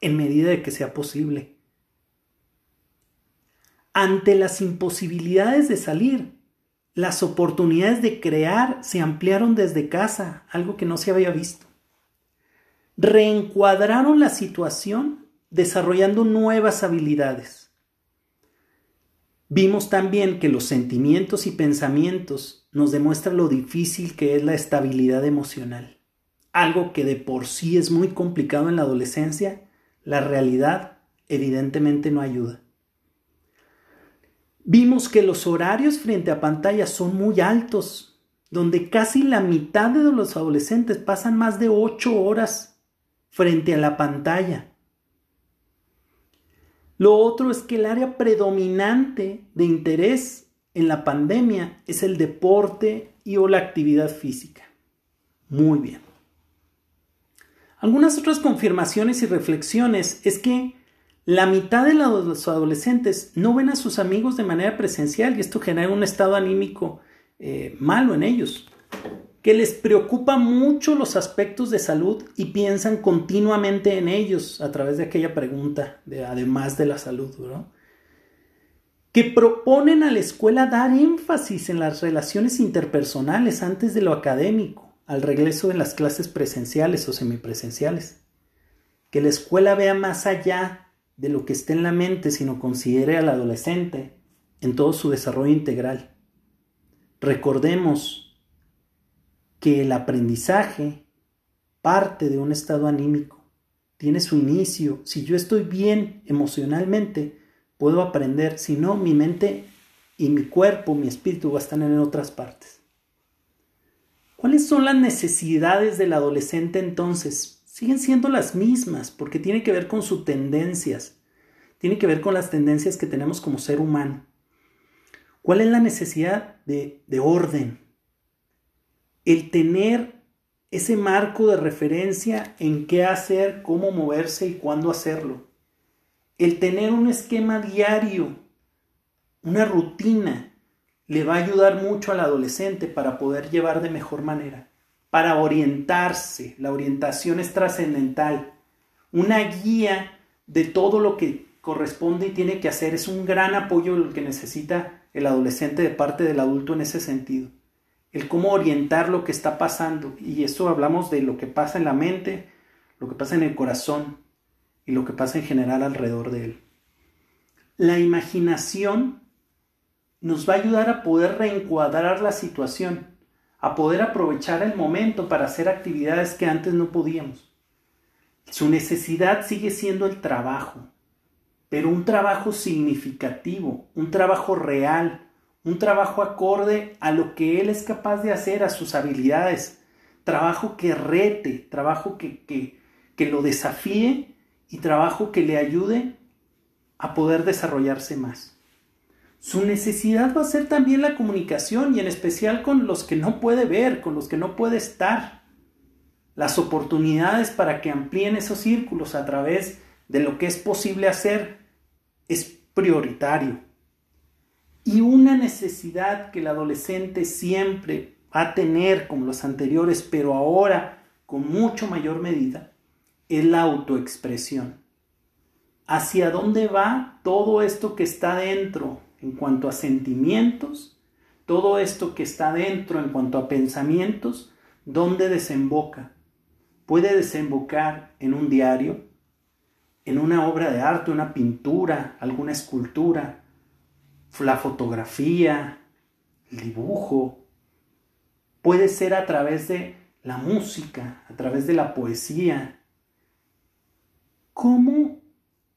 en medida de que sea posible. Ante las imposibilidades de salir, las oportunidades de crear se ampliaron desde casa, algo que no se había visto. Reencuadraron la situación desarrollando nuevas habilidades. Vimos también que los sentimientos y pensamientos nos demuestran lo difícil que es la estabilidad emocional. Algo que de por sí es muy complicado en la adolescencia, la realidad evidentemente no ayuda. Vimos que los horarios frente a pantallas son muy altos, donde casi la mitad de los adolescentes pasan más de ocho horas frente a la pantalla. Lo otro es que el área predominante de interés en la pandemia es el deporte y o la actividad física. Muy bien. Algunas otras confirmaciones y reflexiones es que la mitad de los adolescentes no ven a sus amigos de manera presencial y esto genera un estado anímico eh, malo en ellos que les preocupa mucho los aspectos de salud y piensan continuamente en ellos a través de aquella pregunta, de, además de la salud, que proponen a la escuela dar énfasis en las relaciones interpersonales antes de lo académico, al regreso de las clases presenciales o semipresenciales, que la escuela vea más allá de lo que esté en la mente, sino considere al adolescente en todo su desarrollo integral. Recordemos que el aprendizaje parte de un estado anímico, tiene su inicio. Si yo estoy bien emocionalmente, puedo aprender, si no, mi mente y mi cuerpo, mi espíritu va a estar en otras partes. ¿Cuáles son las necesidades del adolescente entonces? Siguen siendo las mismas porque tiene que ver con sus tendencias, tiene que ver con las tendencias que tenemos como ser humano. ¿Cuál es la necesidad de, de orden, el tener ese marco de referencia en qué hacer, cómo moverse y cuándo hacerlo. El tener un esquema diario, una rutina, le va a ayudar mucho al adolescente para poder llevar de mejor manera, para orientarse. La orientación es trascendental. Una guía de todo lo que corresponde y tiene que hacer es un gran apoyo que necesita el adolescente de parte del adulto en ese sentido el cómo orientar lo que está pasando. Y eso hablamos de lo que pasa en la mente, lo que pasa en el corazón y lo que pasa en general alrededor de él. La imaginación nos va a ayudar a poder reencuadrar la situación, a poder aprovechar el momento para hacer actividades que antes no podíamos. Su necesidad sigue siendo el trabajo, pero un trabajo significativo, un trabajo real, un trabajo acorde a lo que él es capaz de hacer, a sus habilidades, trabajo que rete, trabajo que, que, que lo desafíe y trabajo que le ayude a poder desarrollarse más. Su necesidad va a ser también la comunicación y en especial con los que no puede ver, con los que no puede estar. Las oportunidades para que amplíen esos círculos a través de lo que es posible hacer es prioritario y una necesidad que el adolescente siempre va a tener como los anteriores, pero ahora con mucho mayor medida, es la autoexpresión. ¿Hacia dónde va todo esto que está dentro en cuanto a sentimientos? Todo esto que está dentro en cuanto a pensamientos, ¿dónde desemboca? Puede desembocar en un diario, en una obra de arte, una pintura, alguna escultura, la fotografía, el dibujo, puede ser a través de la música, a través de la poesía. ¿Cómo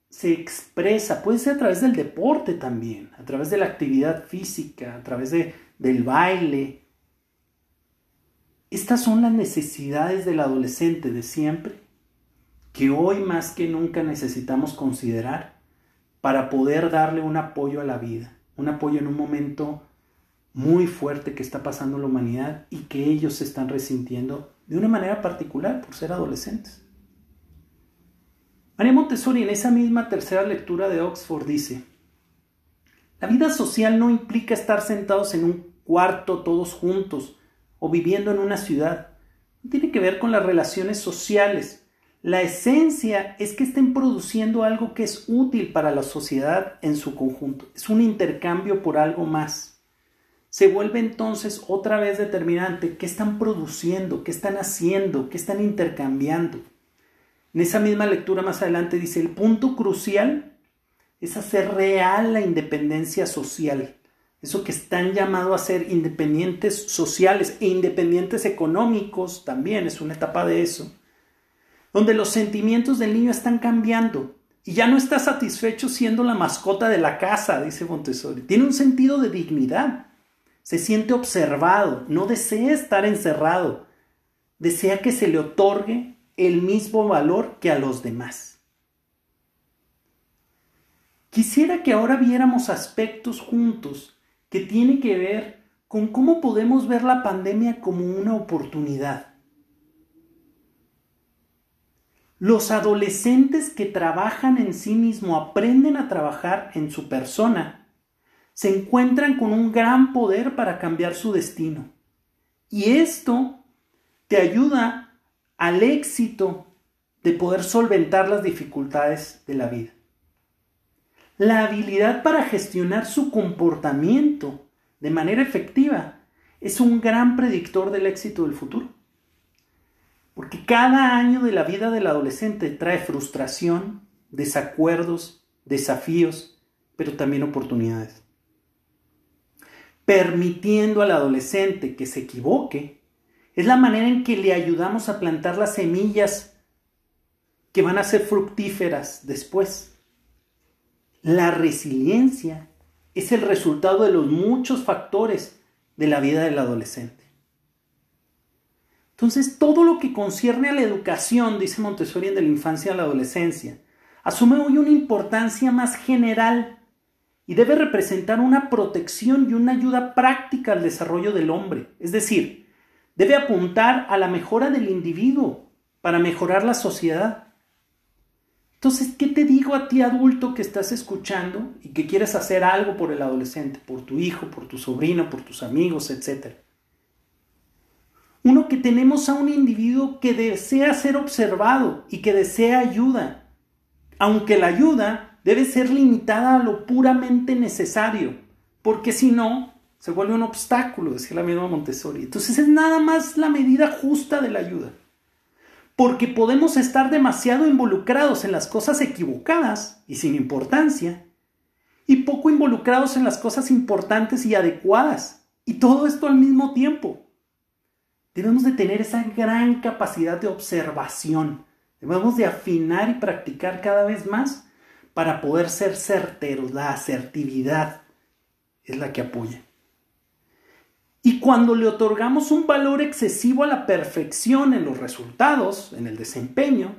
se expresa? Puede ser a través del deporte también, a través de la actividad física, a través de, del baile. Estas son las necesidades del adolescente de siempre que hoy más que nunca necesitamos considerar para poder darle un apoyo a la vida un apoyo en un momento muy fuerte que está pasando la humanidad y que ellos se están resintiendo de una manera particular por ser adolescentes. María Montessori en esa misma tercera lectura de Oxford dice, La vida social no implica estar sentados en un cuarto todos juntos o viviendo en una ciudad. Tiene que ver con las relaciones sociales. La esencia es que estén produciendo algo que es útil para la sociedad en su conjunto. Es un intercambio por algo más. Se vuelve entonces otra vez determinante qué están produciendo, qué están haciendo, qué están intercambiando. En esa misma lectura más adelante dice, el punto crucial es hacer real la independencia social. Eso que están llamados a ser independientes sociales e independientes económicos también es una etapa de eso. Donde los sentimientos del niño están cambiando y ya no está satisfecho siendo la mascota de la casa, dice Montessori. Tiene un sentido de dignidad. Se siente observado, no desea estar encerrado. Desea que se le otorgue el mismo valor que a los demás. Quisiera que ahora viéramos aspectos juntos que tienen que ver con cómo podemos ver la pandemia como una oportunidad. Los adolescentes que trabajan en sí mismo, aprenden a trabajar en su persona, se encuentran con un gran poder para cambiar su destino. Y esto te ayuda al éxito de poder solventar las dificultades de la vida la habilidad para gestionar su comportamiento de manera efectiva es un gran predictor del éxito del futuro. Porque cada año de la vida del adolescente trae frustración, desacuerdos, desafíos, pero también oportunidades. Permitiendo al adolescente que se equivoque es la manera en que le ayudamos a plantar las semillas que van a ser fructíferas después. La resiliencia es el resultado de los muchos factores de la vida del adolescente. Entonces, todo lo que concierne a la educación, dice Montessori, de la infancia a la adolescencia, asume hoy una importancia más general y debe representar una protección y una ayuda práctica al desarrollo del hombre. Es decir, debe apuntar a la mejora del individuo para mejorar la sociedad. Entonces, ¿qué te digo a ti adulto que estás escuchando y que quieres hacer algo por el adolescente, por tu hijo, por tu sobrino, por tus amigos, etcétera? Uno que tenemos a un individuo que desea ser observado y que desea ayuda, aunque la ayuda debe ser limitada a lo puramente necesario, porque si no, se vuelve un obstáculo, decía la misma Montessori. Entonces es nada más la medida justa de la ayuda porque podemos estar demasiado involucrados en las cosas equivocadas y sin importancia, y poco involucrados en las cosas importantes y adecuadas, y todo esto al mismo tiempo. Debemos de tener esa gran capacidad de observación, debemos de afinar y practicar cada vez más para poder ser certeros, la asertividad es la que apoya. Y cuando le otorgamos un valor excesivo a la perfección en los resultados, en el desempeño,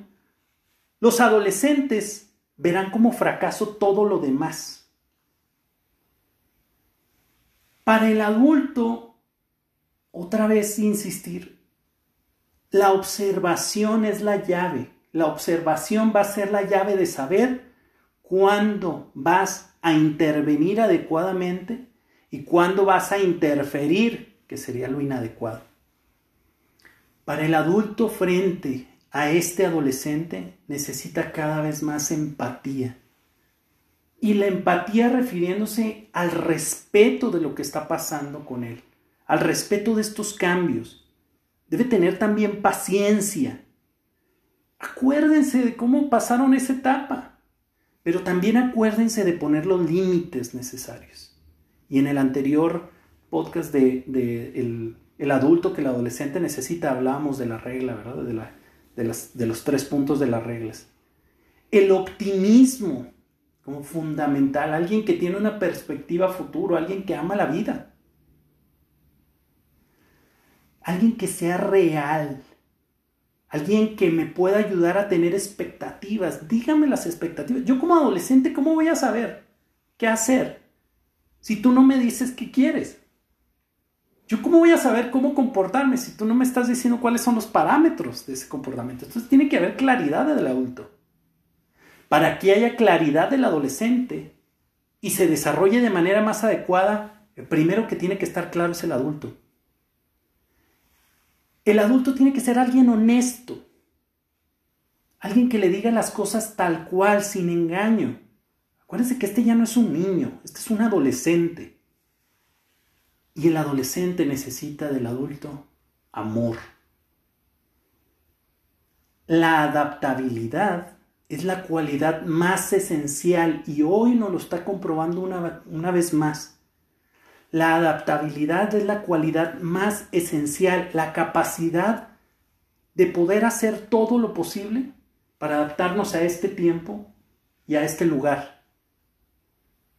los adolescentes verán como fracaso todo lo demás. Para el adulto, otra vez insistir, la observación es la llave. La observación va a ser la llave de saber cuándo vas a intervenir adecuadamente y cuándo vas a interferir, que sería lo inadecuado. Para el adulto frente a este adolescente necesita cada vez más empatía. Y la empatía refiriéndose al respeto de lo que está pasando con él, al respeto de estos cambios. Debe tener también paciencia. Acuérdense de cómo pasaron esa etapa, pero también acuérdense de poner los límites necesarios. Y en el anterior podcast de, el, adulto que el adolescente necesita, hablábamos de la regla, ¿verdad? De, de, de los tres puntos de las reglas. El optimismo como fundamental, alguien que tiene una perspectiva futuro, alguien que ama la vida. Alguien que sea real, alguien que me pueda ayudar a tener expectativas. Dígame las expectativas. Yo como adolescente, ¿cómo voy a saber qué hacer? si tú no me dices qué quieres? ¿Yo cómo voy a saber cómo comportarme si tú no me estás diciendo cuáles son los parámetros de ese comportamiento? Entonces tiene que haber claridad del adulto. Para que haya claridad del adolescente, y se desarrolle de manera más adecuada, el primero que tiene que estar claro es el adulto. El adulto tiene que ser alguien honesto, alguien que le diga las cosas tal cual, sin engaño. Acuérdense que este ya no es un niño, este es un adolescente. Y el adolescente necesita del adulto amor. La adaptabilidad es la cualidad más esencial y hoy nos lo está comprobando una, una, vez más. La adaptabilidad es la cualidad más esencial, la capacidad de poder hacer todo lo posible para adaptarnos a este tiempo y a este lugar.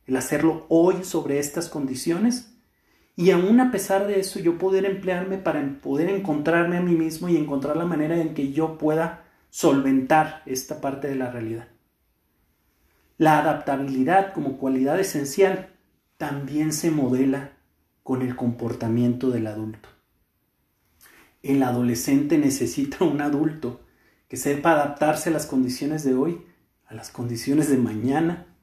El hacerlo hoy sobre estas condiciones y aún a pesar de eso yo poder emplearme para poder encontrarme a mí mismo y encontrar la manera en que yo pueda solventar esta parte de la realidad. La adaptabilidad como cualidad esencial también se modela con el comportamiento del adulto. El adolescente necesita un adulto que sepa adaptarse a las condiciones de hoy, a las condiciones de mañana,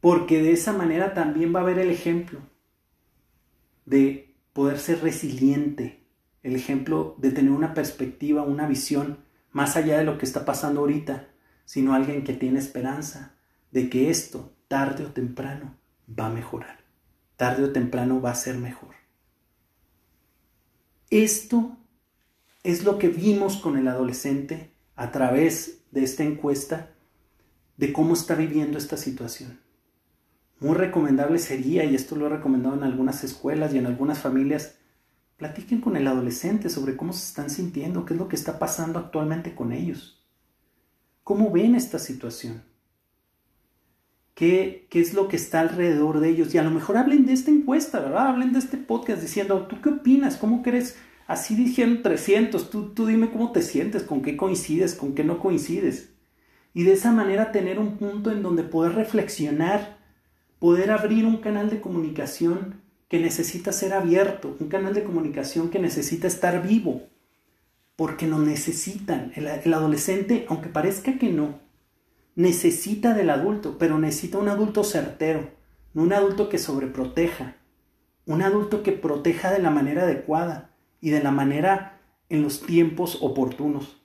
porque de esa manera también va a haber el ejemplo de poder ser resiliente, el ejemplo de tener una perspectiva, una visión más allá de lo que está pasando ahorita, sino alguien que tiene esperanza de que esto, tarde o temprano, va a mejorar. Tarde o temprano va a ser mejor. Esto es lo que vimos con el adolescente a través de esta encuesta de cómo está viviendo esta situación. Muy recomendable sería, y esto lo he recomendado en algunas escuelas y en algunas familias, platiquen con el adolescente sobre cómo se están sintiendo, qué es lo que está pasando actualmente con ellos. ¿Cómo ven esta situación? ¿Qué, ¿Qué, es lo que está alrededor de ellos? Y a lo mejor hablen de esta encuesta, ¿verdad? Hablen de este podcast diciendo, ¿tú qué opinas? ¿Cómo crees? Así dijeron 300, tú, tú dime cómo te sientes, con qué coincides, con qué no coincides. Y de esa manera tener un punto en donde poder reflexionar poder abrir un canal de comunicación que necesita ser abierto, un canal de comunicación que necesita estar vivo, porque nos necesitan. El, adolescente, aunque parezca que no, necesita del adulto, pero necesita un adulto certero, un adulto que sobreproteja, un adulto que proteja de la manera adecuada y de la manera en los tiempos oportunos.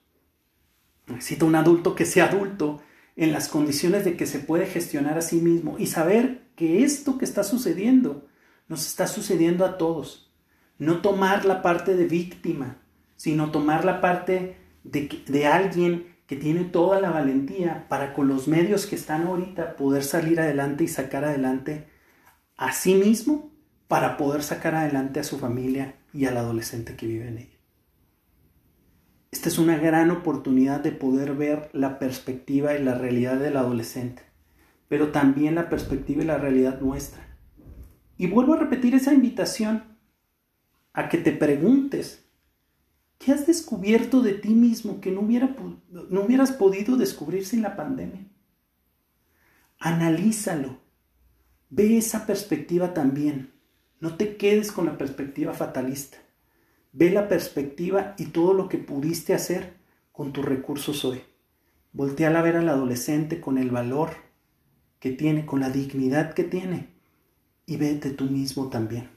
Necesita un adulto que sea adulto en las condiciones de que se puede gestionar a sí mismo y saber que esto que está sucediendo nos está sucediendo a todos. No tomar la parte de víctima, sino tomar la parte de, de alguien que tiene toda la valentía para con los medios que están ahorita poder salir adelante y sacar adelante a sí mismo para poder sacar adelante a su familia y al adolescente que vive en ella. Esta es una gran oportunidad de poder ver la perspectiva y la realidad del adolescente, pero también la perspectiva y la realidad nuestra. Y vuelvo a repetir esa invitación a que te preguntes, ¿qué has descubierto de ti mismo que no, hubiera, no hubieras podido descubrir sin la pandemia? Analízalo, ve esa perspectiva también, no te quedes con la perspectiva fatalista. Ve la perspectiva y todo lo que pudiste hacer con tus recursos hoy. Voltea a ver al adolescente con el valor que tiene, con la dignidad que tiene y vete tú mismo también.